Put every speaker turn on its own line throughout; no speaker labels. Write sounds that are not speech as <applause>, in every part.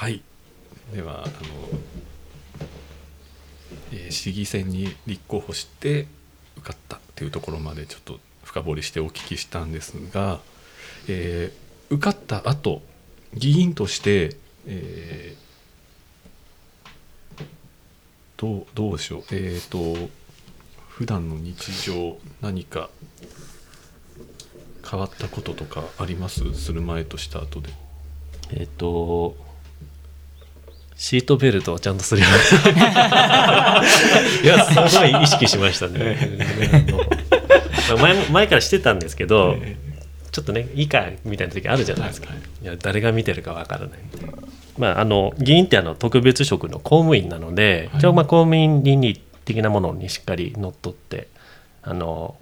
はい。ではあの、えー市議選に立候補して受かったっていうところまでちょっと深掘りしてお聞きしたんですが、えー受かった後議員として、えーどうどうでしょう。えっ、と普段の日常何か変わったこととかあります？する前とした後で。
えっ、とシートベルトをちゃんとするようにいやすごい意識しましたね、前も前からしてたんですけど、
え
ちょっとねいいかみたいな時あるじゃないですか、
はい
い。や誰が見てるかわからないみたいなまああの議員ってあの特別職の公務員なので、
はい。
一応まあ公務員倫理的なものにしっかりのっとってあの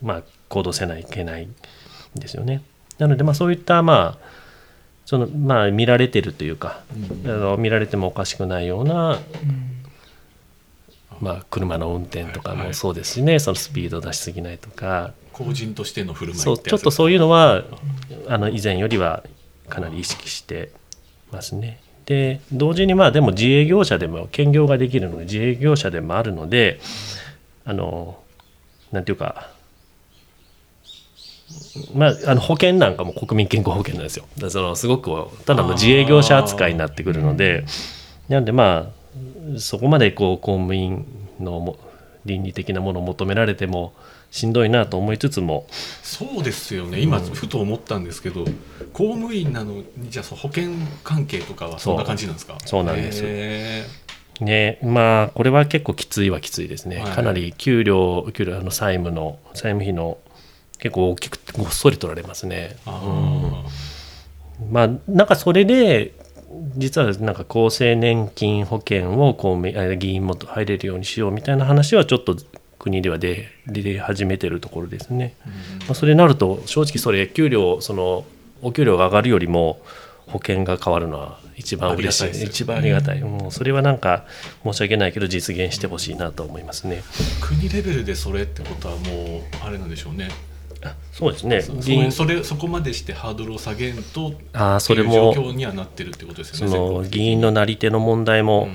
まあ行動せないといけないんですよね。なのでまあそういったまあそのまあ見られてるというか、あの見られてもおかしくないような、まあ、車の運転とかもそうですしね、そのスピード出しすぎないとか。
公人としての振る舞い
ちょっとそういうのはあの以前よりはかなり意識してますね。で同時にまあでも自営業者でも兼業ができるので自営業者でもあるのであのなんていうかまあ、あの保険なんかも国民健康保険なんですよ。そのすごくただの自営業者扱いになってくるのでなんでまあそこまでこう公務員のも倫理的なものを求められてもしんどいなと思いつつも
そうですよね。今ふと思ったんですけど、公務員なのにじゃあそう保険関係とかはそんな感じなんですか？
そうなんです。
へ
ねまあこれは結構きついはきついですね、
はい。
かなり給料給料あの債務の債務費の結構大きくごっそり取られますね。まあなんかそれで実はなんか厚生年金保険を公務員あ議員も入れるようにしようみたいな話はちょっと国では出出始めてるところですね。まあ、それになると正直それ給料そのお給料が上がるよりも保険が変わるのは一番嬉しい
い
一番ありがたい、もうそれはなんか申し訳ないけど実現してほしいなと思いますね。
国レベルでそれってことはもうあれなんでしょうね
そうですね。
そそれそこまでしてハードルを下げんと
あーそれも
状況にはなってるってことです
そ
よね
の
全国的に。
議員のなり手の問題も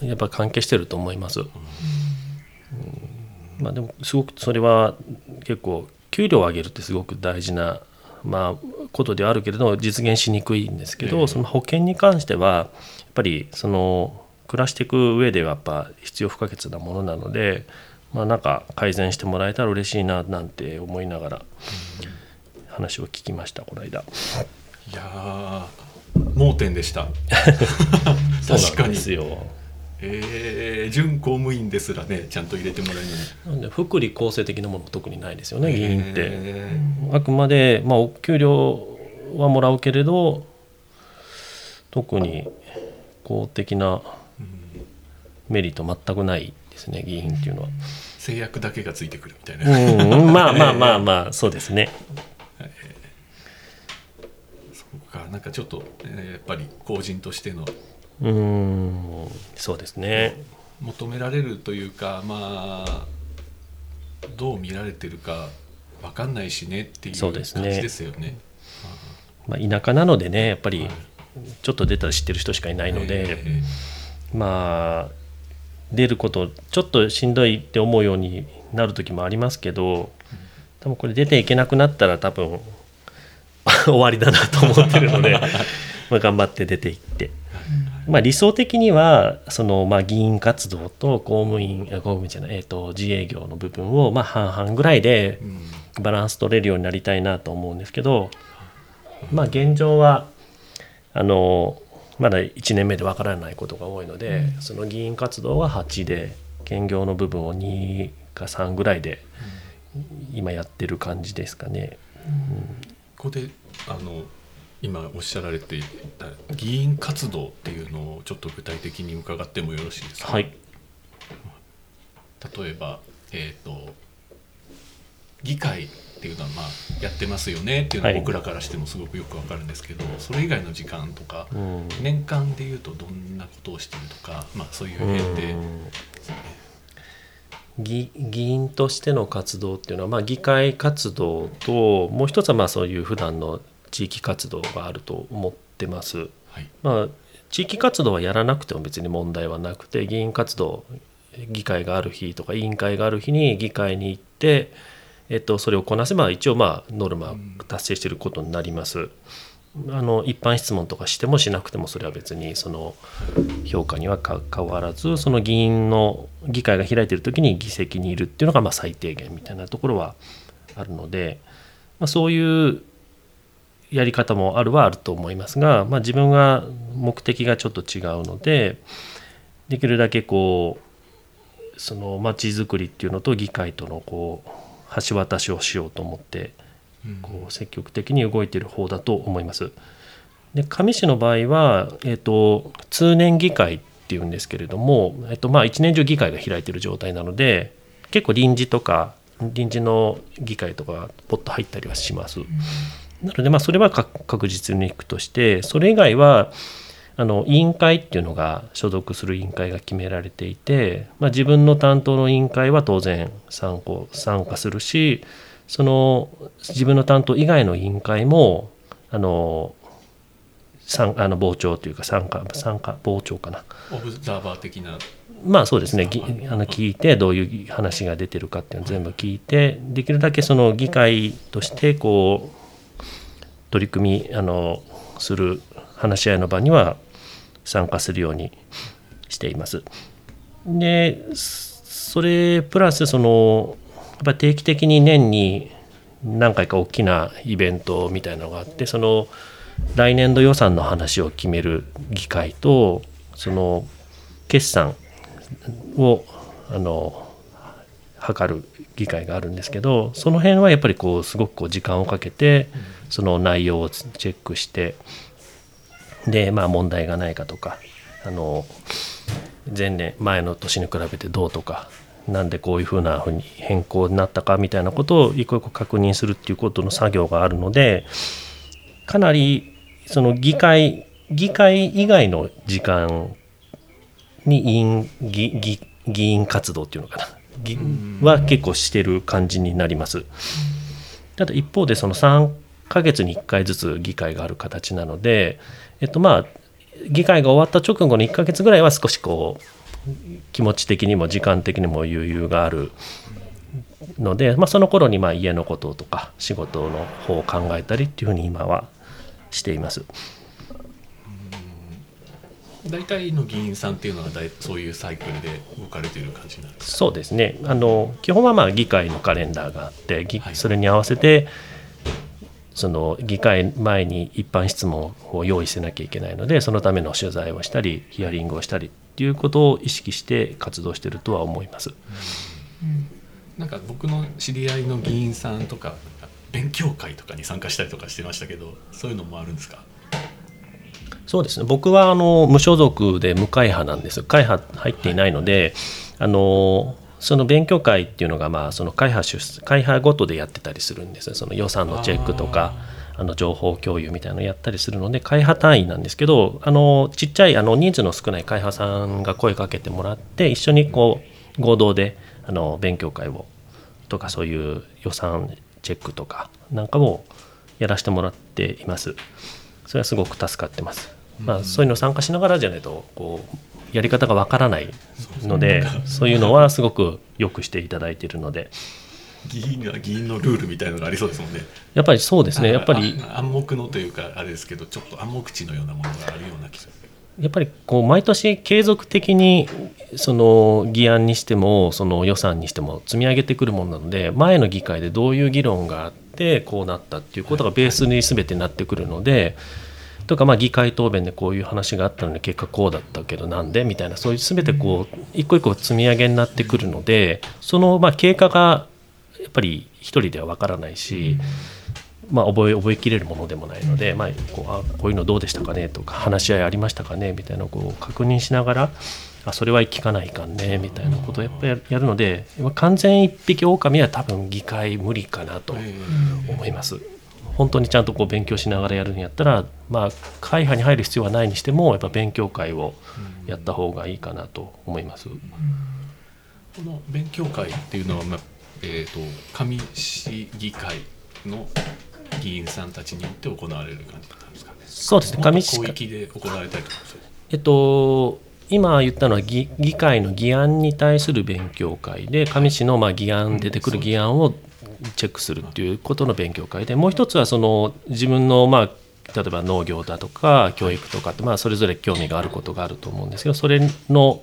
うん。
やっぱ関係してると思います。うん。まあ、でもすごくそれは結構給料を上げるってすごく大事な、まあ、ことではあるけれど実現しにくいんですけど、
ええ。
その保険に関してはやっぱりその暮らしていく上ではやっぱ必要不可欠なものなので、まあ、なんか改善してもらえたら嬉しいななんて思いながら話を聞きましたこの間。
いやー盲点でした。<laughs> 確かに
ですよ。
えー、準公務員ですらねちゃんと入れてもらえる
なんで福利厚生的なものは特にないですよね議員って。
え
あくまで、まあ、お給料はもらうけれど特に公的なメリット全くないですね議員っていうのは。
制約だけがついてくるみたいな、
うん、まあまあまあ <laughs> まあそうですね。
そうか。なんかちょっと、えーやっぱり公人としての
うん。そうですね。
求められるというかまあどう見られてるか分かんないしねっていう感じ
ですね。
ですよね。
まあ、田舎なのでねやっぱり
はい。
ちょっと出たら知ってる人しかいないので、
え
まあ出ることちょっとしんどいって思うようになる時もありますけど多分これ出ていけなくなったら多分 <laughs> 終わりだなと思ってるので <laughs> まあ頑張って出ていって。まあ、理想的にはそのまあ議員活動と公務員あ公務員じゃない、えー、と自営業の部分をまあ半々ぐらいでバランス取れるようになりたいなと思うんですけどまあ現状はあのまだ1年目でわからないことが多いので、その議員活動は8で兼業の部分を2か3ぐらいで今やってる感じですかね。
ここであの今おっしゃられていた議員活動っていうのをちょっと具体的に伺ってもよろしいですか、
はい、
例えば、えー、と議会っていうのはまあやってますよねっていうのは
はい
僕らからしてもすごくよくわかるんですけど、それ以外の時間とか、
うん。
年間でいうとどんなことをしてるとか、まあ、そういう辺で、
うん。議議員としての活動っていうのは、まあ、議会活動ともう一つはまあそういう普段の地域活動があると思ってます。
はい。
まあ、地域活動はやらなくても別に問題はなくて議員活動議会がある日とか委員会がある日に議会に行って、えっと、それをこなせば一応まあノルマ達成していることになります。あの一般質問とかしてもしなくてもそれは別にその評価には変わらずその議員の議会が開いている時に議席にいるっていうのがま最低限みたいなところはあるので、まあ、そういうやり方もあるはあると思いますが、まあ、自分が目的がちょっと違うのでできるだけこうその街づくりっていうのと議会とのこう橋渡しをしようと思ってこう積極的に動いている方だと思います。で上市の場合は、えーと、通年議会っていうんですけれども、えーとまあ、一年中議会が開いている状態なので結構臨時とか臨時の議会とかポッと入ったりはします。なのでまあそれは確実にいくとしてそれ以外はあの委員会っていうのが所属する委員会が決められていて、まあ、自分の担当の委員会は当然参考参加するしその自分の担当以外の委員会もあの参あの傍聴というか参加参加傍聴かな。
オブザーバー的な。
まあそうですね。あの聞いてどういう話が出てるかっていうのを全部聞いてできるだけその議会としてこう取り組みあのする話し合いの場には参加するようにしています。でそれプラスそのやっぱ定期的に年に何回か大きなイベントみたいなのがあってその来年度予算の話を決める議会とその決算をあの測る議会があるんですけどその辺はやっぱりこうすごくこう時間をかけてその内容をチェックしてでまあ問題がないかとかあの前年前の年に比べてどうとかなんでこういうふうなふうに変更になったかみたいなことを一個一個確認するっていうことの作業があるのでかなりその議会議会以外の時間に委員議議議員活動っていうのかなは結構してる感じになります。ただ一方でその3ヶ月に1回ずつ議会がある形なので、えっとまあ議会が終わった直後の1ヶ月ぐらいは少しこう気持ち的にも時間的にも余裕があるので、まあ、その頃にまあ家のこととか仕事の方を考えたりっていうふうに今はしています。
大体の議員さんっていうのはだいそういうサイクルで動かれている感じなんです
そうですね。あの基本はまあ議会のカレンダーがあって、はい、それに合わせてその議会前に一般質問を用意せなきゃいけないのでそのための取材をしたりヒアリングをしたりっていうことを意識して活動してるとは思います。
なんか僕の知り合いの議員さんとか勉強会とかに参加したりとかしてましたけどそういうのもあるんですか？
そうですね。僕はあの無所属で無会派なんです。会派入っていないので、はい、あのその勉強会っていうのがまあその会派出会派ごとでやってたりするんですその予算のチェックとかあの情報共有みたいなのをやったりするので会派単位なんですけどあのちっちゃいあの人数の少ない会派さんが声かけてもらって一緒にこう合同であの勉強会をとかそういう予算チェックとかなんかもやらせてもらっています。それはすごく助かってます。まあ、そういうの参加しながらじゃないとこうやり方がわからないのでそういうのはすごくよくしていただいているので。
議員には議員のルールみたいのがありそうですもんね。
やっぱりそうですね。やっぱり
暗黙のというかあれですけど、ちょっと暗黙知のようなものがあるような気がする。
やっぱりこう毎年継続的にその議案にしてもその予算にしても積み上げてくるものなので前の議会でどういう議論があってこうなったっていうことがベースに全てなってくるので、とかまあ議会答弁でこういう話があったのに結果こうだったけどなんでみたいなそういう全てこう一個一個積み上げになってくるのでそのまあ経過がやっぱり一人ではわからないし、まあ、覚え覚えきれるものでもないので、まあ、こうあこういうのどうでしたかねとか話し合いありましたかねみたいなこう確認しながらあそれは聞かないかんねみたいなことをやっぱりやるので完全一匹狼は多分議会無理かなと思います。本当にちゃんとこう勉強しながらやるんやったら、まあ、会派に入る必要はないにしてもやっぱ勉強会をやった方がいいかなと思います。こ
の勉強会っていうのは、まあえーと、上市議会の議員さんたちによって行われる感じなんですかね？
そうですね
上市広域で行われたりとか
えっと今言ったのは議議会の議案に対する勉強会で上市のまあ議案出てくる議案をチェックするっていうことの勉強会でもう一つはその自分のまあ例えば農業だとか教育とかってまあそれぞれ興味があることがあると思うんですけどそれの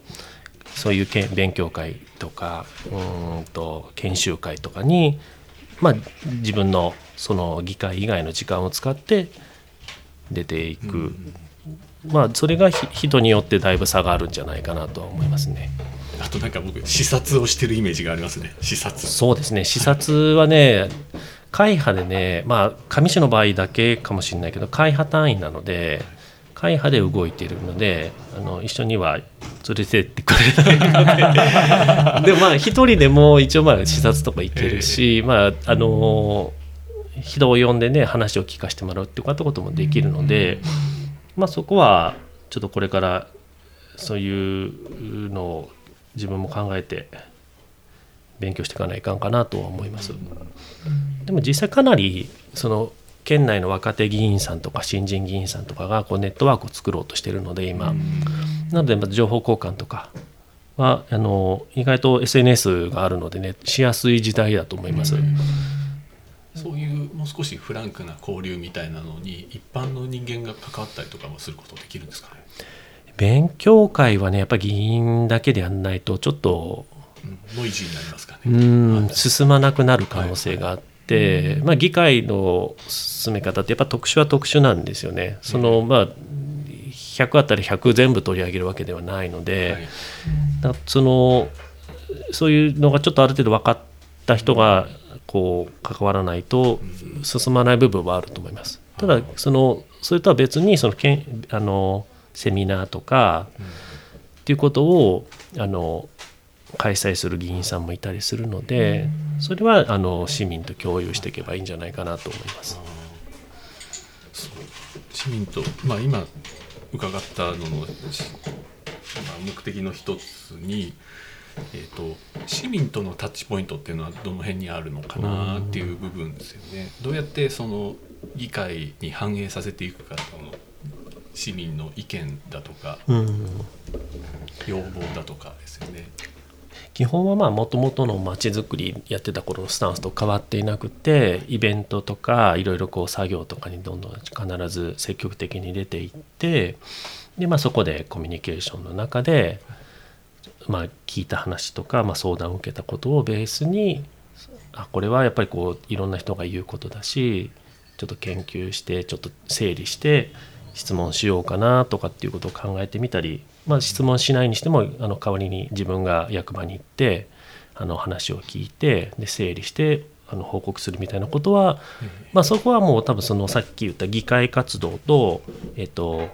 そういうけん勉強会とかうーんと研修会とかにまあ自分のその議会以外の時間を使って出ていく、まあそれがひ人によってだいぶ差があるんじゃないかなとは思いますね。
あとなんか僕視察をしてるイメージがありますね。視察。
そうですね。視察はね会派でねまあ上市の場合だけかもしれないけど会派単位なので会派で動いているのであの一緒には連れてってくれないので。<laughs> でもまあ一人でも一応まあ視察とか行けるし、まああの人を呼んでね話を聞かせてもらうっていうこともできるので、まあそこはちょっとこれからそういうのを自分も考えて勉強していかないかんかなとは思います。でも実際かなりその県内の若手議員さんとか新人議員さんとかがこうネットワークを作ろうとしてるので今、なのでまあ情報交換とかはあの意外と SNS があるのでねしやすい時代だと思います。
そういうもう少しフランクな交流みたいなのに一般の人間が関わったりとかもすることできるんですかね、
勉強会はねやっぱり議員だけでやんないとちょっと
うん、ノイジーになりますかね。
うん進まなくなる可能性があって、まあ、議会の進め方ってやっぱ特殊は特殊なんですよね。そのまあ100あったら100全部取り上げるわけではないので、
はい。
だそのそういうのがちょっとある程度分かった人がこう関わらないと進まない部分はあると思います。ただそのそれとは別にそのけんあのセミナーとかっていうことをあの開催する議員さんもいたりするのでそれはあの市民と共有していけばいいんじゃないかなと思います。
市民と、まあ、今伺ったのの、しまあ、目的の一つに、えー、と市民とのタッチポイントっていうのはどの辺にあるのかなっていう部分ですよね。どうやってその議会に反映させていくかその市民の意見だとか
うん
要望だとかですよね。
基本はまあもともとのまちづくりやってた頃のスタンスと変わっていなくてイベントとかいろいろこう作業とかにどんどん必ず積極的に出ていってで、まあ、そこでコミュニケーションの中で、まあ、聞いた話とか、まあ、相談を受けたことをベースにあこれはやっぱりこういろんな人が言うことだしちょっと研究してちょっと整理して質問しようかなとかっていうことを考えてみたり、まあ、質問しないにしてもあの代わりに自分が役場に行ってあの話を聞いてで整理してあの報告するみたいなことは、まあ、そこはもう多分そのさっき言った議会活動と,、えっと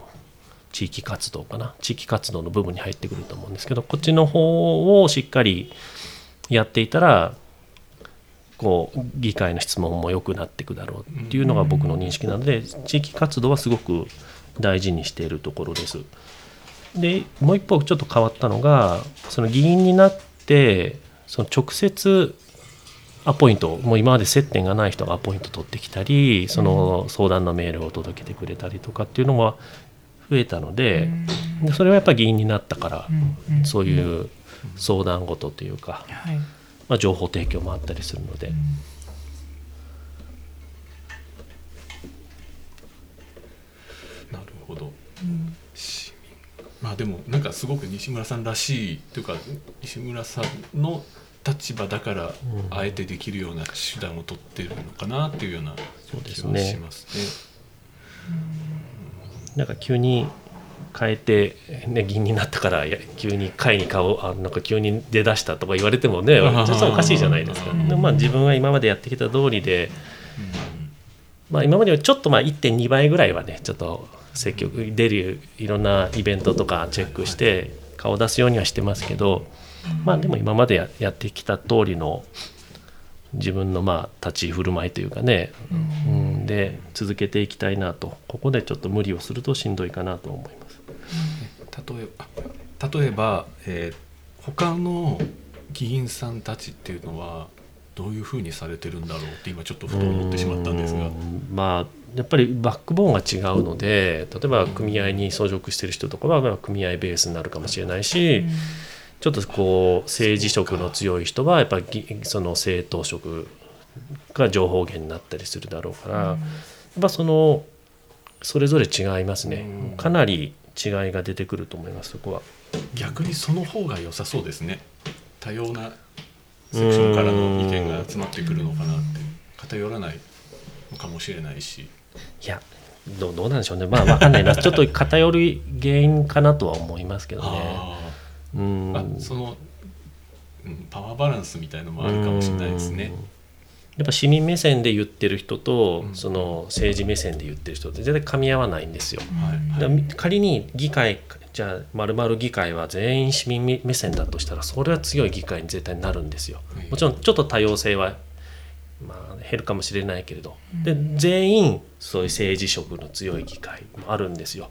地域活動かな。地域活動の部分に入ってくると思うんですけどこっちの方をしっかりやっていたらこう議会の質問も良くなっていくだろうっていうのが僕の認識なので地域活動はすごく大事にしているところです。でもう一方ちょっと変わったのがその議員になってその直接アポイントもう今まで接点がない人がアポイント取ってきたりその相談のメールを届けてくれたりとかっていうのが増えたのででそれはやっぱり議員になったから
うん。
そういう相談事というか、
はい
まあ、情報提供もあったりするので。
なるほど。市民。まあでもなんかすごく西村さんらしいというか西村さんの立場だからあえてできるような手段を取ってるのかなっていうような気は
そうですね。
しますね。
なんか急に変えて、ね、議員になったから急に会に顔あなんか急に出だしたとか言われてもね
あー
実はおかしいじゃないですか。
うん。
でまあ、自分は今までやってきた通りで、まあ、今まではちょっとまあ1.2倍ぐらいはねちょっと積極出るいろんなイベントとかチェックして顔出すようにはしてますけど、まあでも今までややってきた通りの自分のまあ立ち居振る舞いというかね、うん、で続けていきたいなと。ここでちょっと無理をするとしんどいかなと思います。
例えば例えば、えー他の議員さんたちっていうのはどういうふうにされてるんだろうって今ちょっとふと思ってしまったんですが。
う。んまあやっぱりバックボーンが違うので例えば組合に所属してる人とかはまあ組合ベースになるかもしれないし、ちょっとこう政治色の強い人はやっぱりその政党色が情報源になったりするだろうから、やっぱそのそれぞれ違いますね、かなり違いが出てくると思いますそこは。
逆にその方が良さそうですね。多様なセクションからの意見が集まってくるのかなって。偏らないのかもしれないし。
いやどうどうなんでしょうね。まあ分かんないな。ちょっと偏る原因かなとは思いますけどね。
あ
うん。
ーあその、うん、パワーバランスみたいのもあるかもしれないですね。
やっぱ市民目線で言ってる人と、
うん
その政治目線で言ってる人って絶対噛み合わないんですよ。
はい
仮に議会じゃあ丸々議会は全員市民目線だとしたらそれは強い議会に絶対になるんですよ。もちろんちょっと多様性は、まあ、減るかもしれないけれどで全員そういう政治色の強い議会もあるんですよ。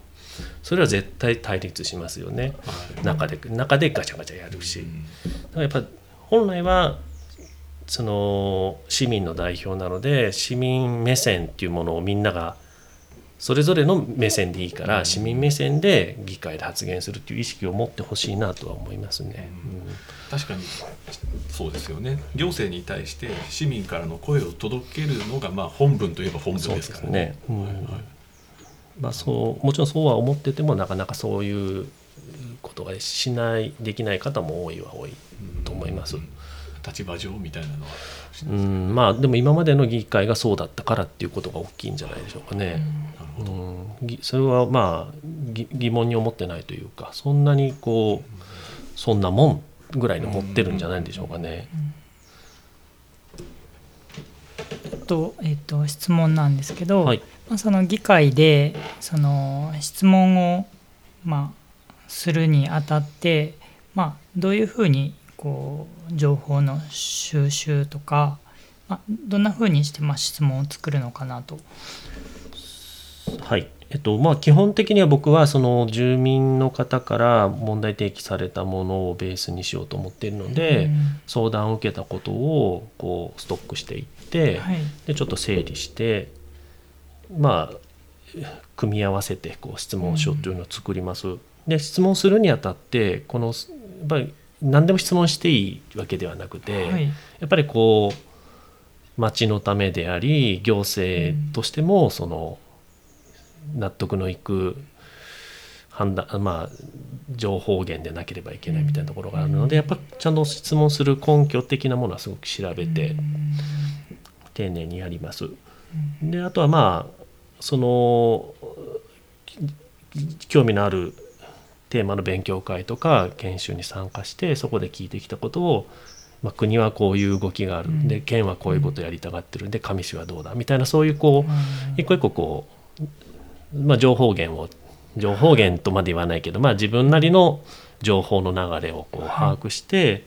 それは絶対対立しますよね。
はい
中で中でガチャガチャやるし。
うん
だからやっぱ本来はその市民の代表なので市民目線っていうものをみんながそれぞれの目線でいいから市民目線で議会で発言するっていう意識を持ってほしいなとは思いますね。
確かにそうですよね。行政に対して市民からの声を届けるのがまあ本文といえば本文ですからね。
そうですね。うん。
はいはい。
まあ、そうもちろんそうは思っててもなかなかそういうことがしないできない方も多いは多いと思います。
立場上みたいなのは
うん、まあでも今までの議会がそうだったからっていうことが大きいんじゃないでしょうかね。
なるほど。
うん、ぎそれはまあぎ疑問に思ってないというかそんなにこうそんなもんぐらいに持ってるんじゃないんでしょうかね。
と,、えっと質問なんですけど、
はい
まあ、その議会でその質問を、まあ、するにあたって、まあ、どういうふうにこう情報の収集とか、まあ、どんなふうにしてまあ質問を作るのかなと。
はいえっとまあ、基本的には僕はその住民の方から問題提起されたものをベースにしようと思っているので、
うん
相談を受けたことをこうストックしていって、
はい
でちょっと整理してまあ組み合わせてこう質問書というのを作ります。で質問するにあたってこのやっぱり何でも質問していいわけではなくて、
はい。
やっぱりこう町のためであり行政としてもその納得のいく判断まあ情報源でなければいけないみたいなところがあるのでやっぱちゃんと質問する根拠的なものはすごく調べて丁寧にやります。であとはまあそのき興味のあるテーマの勉強会とか研修に参加してそこで聞いてきたことを、まあ、国はこういう動きがある、
うん。
で県はこういうことやりたがってる。ん。で上市はどうだ？みたいなそういうこう一個一個こう、まあ、情報源を情報源とまで言わないけど、まあ、自分なりの情報の流れをこう把握して、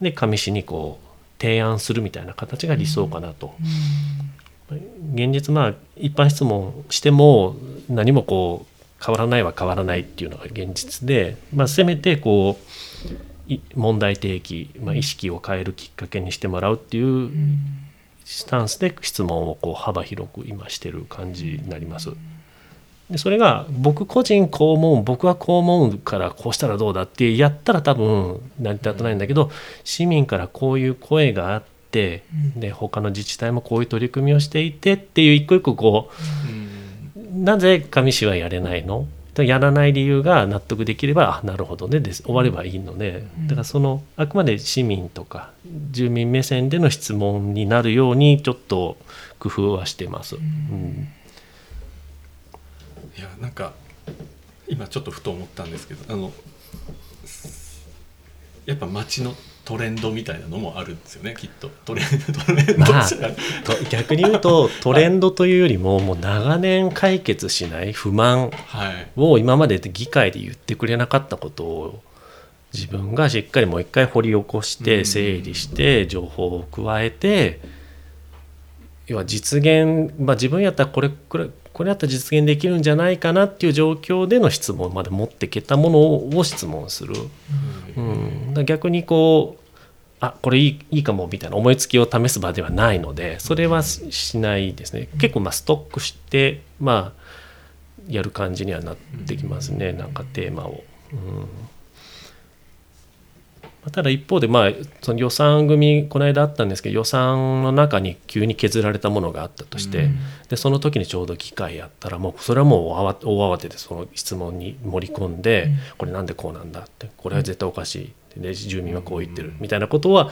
で上市にこう提案するみたいな形が理想かなと。現実まあ一般質問しても何もこう変わらないは変わらないっていうのが現実で、まあ、せめてこうい問題提起、まあ、意識を変えるきっかけにしてもらうっていうスタンスで質問をこう幅広く今してる感じになります。でそれが僕個人こう思う僕はこう思うからこうしたらどうだってやったら多分成り立たないんだけど市民からこういう声があってで他の自治体もこういう取り組みをしていてっていう一個一個こ
うん。
うなぜ上市はやれないの？やらない理由が納得できればあなるほどね。です終わればいいのでだからそのあくまで市民とか住民目線での質問になるようにちょっと工夫はしてます。うん。
いやなんか今ちょっとふと思ったんですけどあのやっぱ街のトレンドみたいなのもあるんですよねきっと。トレンドトレンド
まあ逆に言うと <laughs> トレンドというよりももう長年解決しない不満
はい。
を今まで議会で言ってくれなかったことを自分がしっかりもう一回掘り起こし
うん。
て整理して情報を加えて要は実現、まあ、自分やったらこれこれこれやったら実現できるんじゃないかなっていう状況での質問まで持っていけたものを質問する。うん、逆にこうあこれいいいいかもみたいな思いつきを試す場ではないのでそれはししないですね。結構まあストックしてまあやる感じにはなってきますね。なんかテーマを。うん。まあただ一方でまあその予算組この間あったんですけど予算の中に急に削られたものがあったとして、
うん。
でその時にちょうど機会やったらもうそれはもう大慌大慌てでその質問に盛り込んで、
うん。
これなんでこうなんだってこれは絶対おかしいで住民はこう言ってるみたいなことは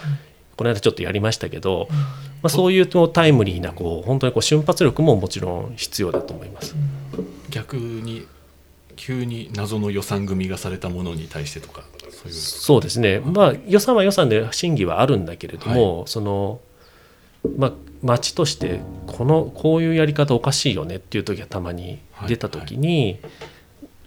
この間ちょっとやりましたけど、まあ、そういうとタイムリーなこう本当にこう瞬発力ももちろん必要だと思います。
逆に急に謎の予算組がされたものに対してとかそういう。
そうですね、まあ、予算は予算で審議はあるんだけれども、そのまあ、町としてこのこういうやり方おかしいよねっていう時がたまに出た時に、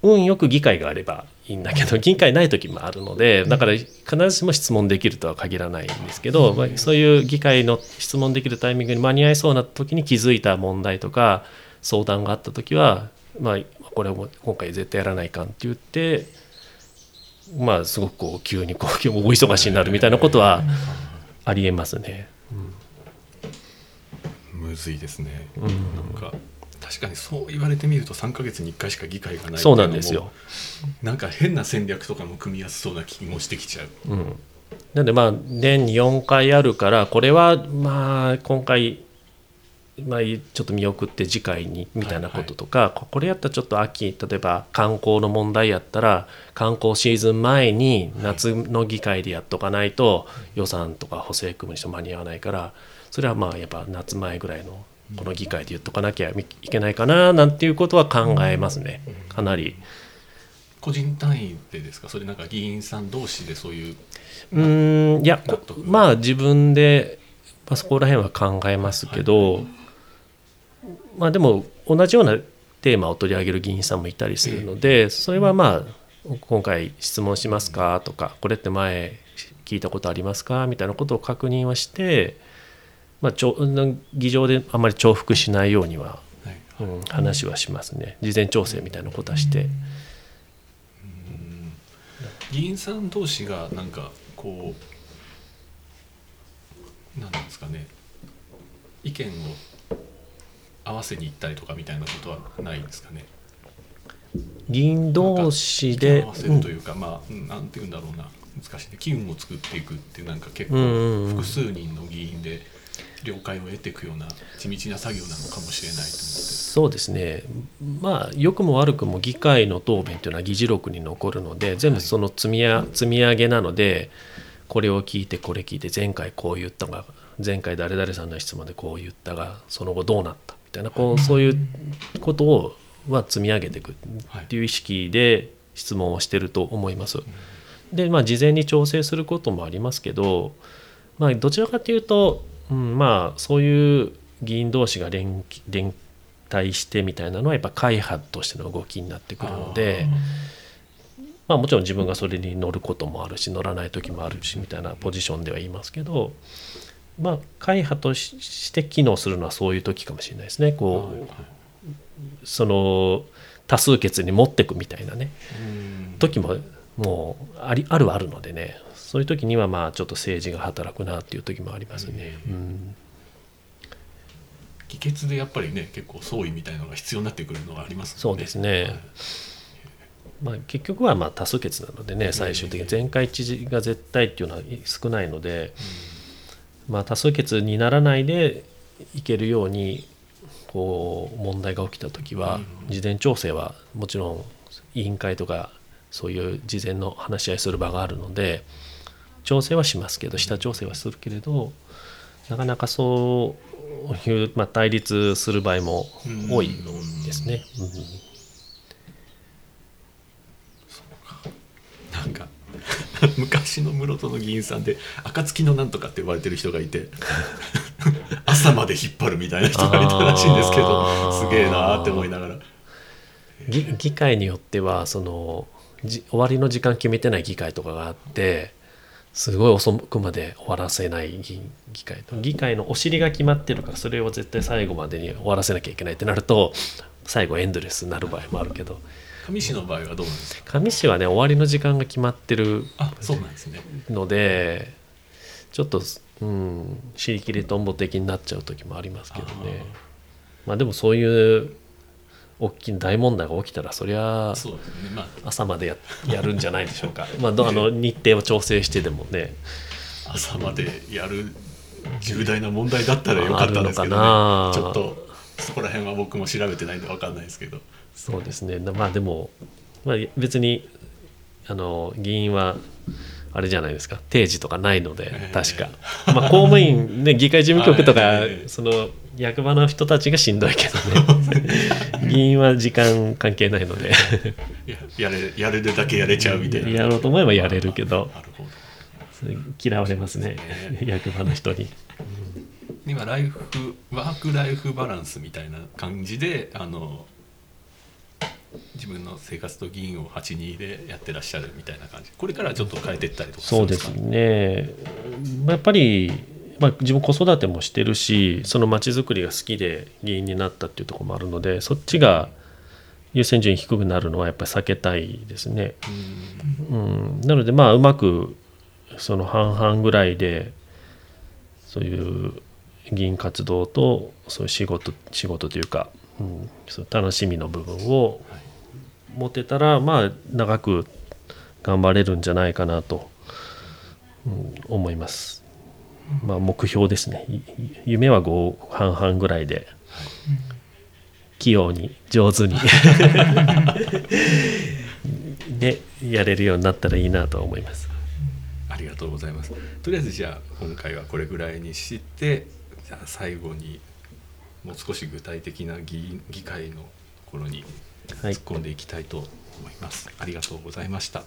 運よく議会があればいいんだけど議会ない時もあるのでだから必ずしも質問できるとは限らないんですけど、まあ、そういう議会の質問できるタイミングに間に合いそうな時に気づいた問題とか相談があった時は、まあ、これはもう今回絶対やらないかんって言ってまあすごくこう急にこうお忙しいになるみたいなことはありえますね。
むずいですね、
うん。
なんか確かにそう言われてみると3ヶ月に1回しか議会がない
そうなんですよ。
なんか変な戦略とかも組みやすそうな気もしてきちゃう。
うん、なんでまあ年に4回あるからこれはまあ今回、まあ、ちょっと見送って次回にみたいなこととか、これやったらちょっと秋例えば観光の問題やったら観光シーズン前に夏の議会でやっとかないと予算とか補正組むにしても間に合わないからそれはまあやっぱ夏前ぐらいのこの議会で言っとかなきゃいけないかななんていうことは考えますね。かなり。
個人単位でですか？それなんか議員さん同士でそういう
うーんいやまあ自分で、まあ、そこら辺は考えますけど、まあでも同じようなテーマを取り上げる議員さんもいたりするのでそれはまあ今回質問しますかとかこれって前聞いたことありますか？みたいなことを確認はして、まあ、ちょ議場であまり重複しないようには、
はい。
うん、話はしますね。事前調整みたいなことはして。
議員さん同士がなんかこうなんなんですかね意見を合わせに行ったりとかみたいなことはないんですかね。
議員同士
意見
で
を合わせるというか、まあうんなんて言うんだろうな。難しいね。機運を作っていくっていうなんか結構複数人の議員で了解を得ていくような地道な作業なのかもしれないと思って。
そうですね、まあ、良くも悪くも議会の答弁というのは議事録に残るので、全部その積みや積み上げなので、これを聞いて、これ聞いて、前回こう言ったが、前回誰々さんの質問でこう言ったが、その後どうなったみたいな、こうそういうことをは積み上げていくっていう意識で質問をしてると思います。で、まあ、事前に調整することもありますけど、まあ、どちらかというと、うん、まあそういう議員同士が連連帯してみたいなのはやっぱ会派としての動きになってくるのでまあもちろん自分がそれに乗ることもあるし乗らない時もあるしみたいなポジションでは言いますけどまあ会派として機能するのはそういう時かもしれないですね。こ
う
その多数決に持ってくみたいなね
うん。
時ももうありあるはあるのでねそういう時にはまあちょっと政治が働くなっていう時もありますね。うん。
議決でやっぱりね結構総意みたいなのが必要になってくるのがありますね。
そうですね。まあ、結局はまあ多数決なのでね最終的に全会一致が絶対っていうのは少ないので、まあ、多数決にならないでいけるようにこう問題が起きた時は事前調整はもちろん委員会とかそういう事前の話し合いする場があるので調整はしますけど下調整はするけれどなかなかそういう、まあ、対立する場合も多いのですね。うん。
なんか <laughs> 昔の室戸の議員さんで暁のなんとかって呼ばれてる人がいて <laughs> 朝まで引っ張るみたいな人がいたらしいんですけどすげえなーって思いながら。
議議会によってはそのじ終わりの時間決めてない議会とかがあってすごい遅くまで終わらせない議議会と。議会のお尻が決まってるからそれを絶対最後までに終わらせなきゃいけないってなると最後エンドレスになる場合もあるけど。
上市の場合はどうなんですか？
上市はね終わりの時間が決まってる
あそうなんですね。
のでちょっと、うん、尻切りとんぼ的になっちゃう時もありますけどね。まあでもそういう大きな大問題が起きたらそりゃ朝までや <laughs> やるんじゃないでしょうか。<laughs> まあどあの日程を調整してでもね。
朝までやる重大な問題だったらよかったんですけどね。
あるのかな。
ちょっとそこら辺は僕も調べてないんで分かんないですけど。
そうですね。まあでも、まあ、別にあの議員はあれじゃないですか。定時とかないので
ええ
確か、まあ、公務員、ね、議会事務局とか、
え <laughs> え
その役場の人たちがしんどいけどね議員は時間関係ないので。
ややれやれるだけやれちゃうみたいな。
やろうと思えばやれるけど。嫌われますね。役場の人に。
今ライフワークライフバランスみたいな感じであの自分の生活と議員を82でやってらっしゃるみたいな感じ。これからちょっと変えていったりとかする
そうんですね、まあやっぱり、まあ、自分子育てもしてるしそのまちづくりが好きで議員になったっていうところもあるのでそっちが優先順位低くなるのはやっぱり避けたいですね。うん、なのでまあうまくその半々ぐらいでそういう議員活動とそういう仕事仕事というか、うん、そう楽しみの部分を持てたらまあ長く頑張れるんじゃないかなと、うん、思います。まあ目標ですね。夢は5半々ぐらいで器用に上手にで <laughs> やれるようになったらいいなと思います。
ありがとうございますとりあえずじゃあ今回はこれぐらいにしてじゃあ最後にもう少し具体的な議議会のところに突っ込んでいきたいと思います、ありがとうございました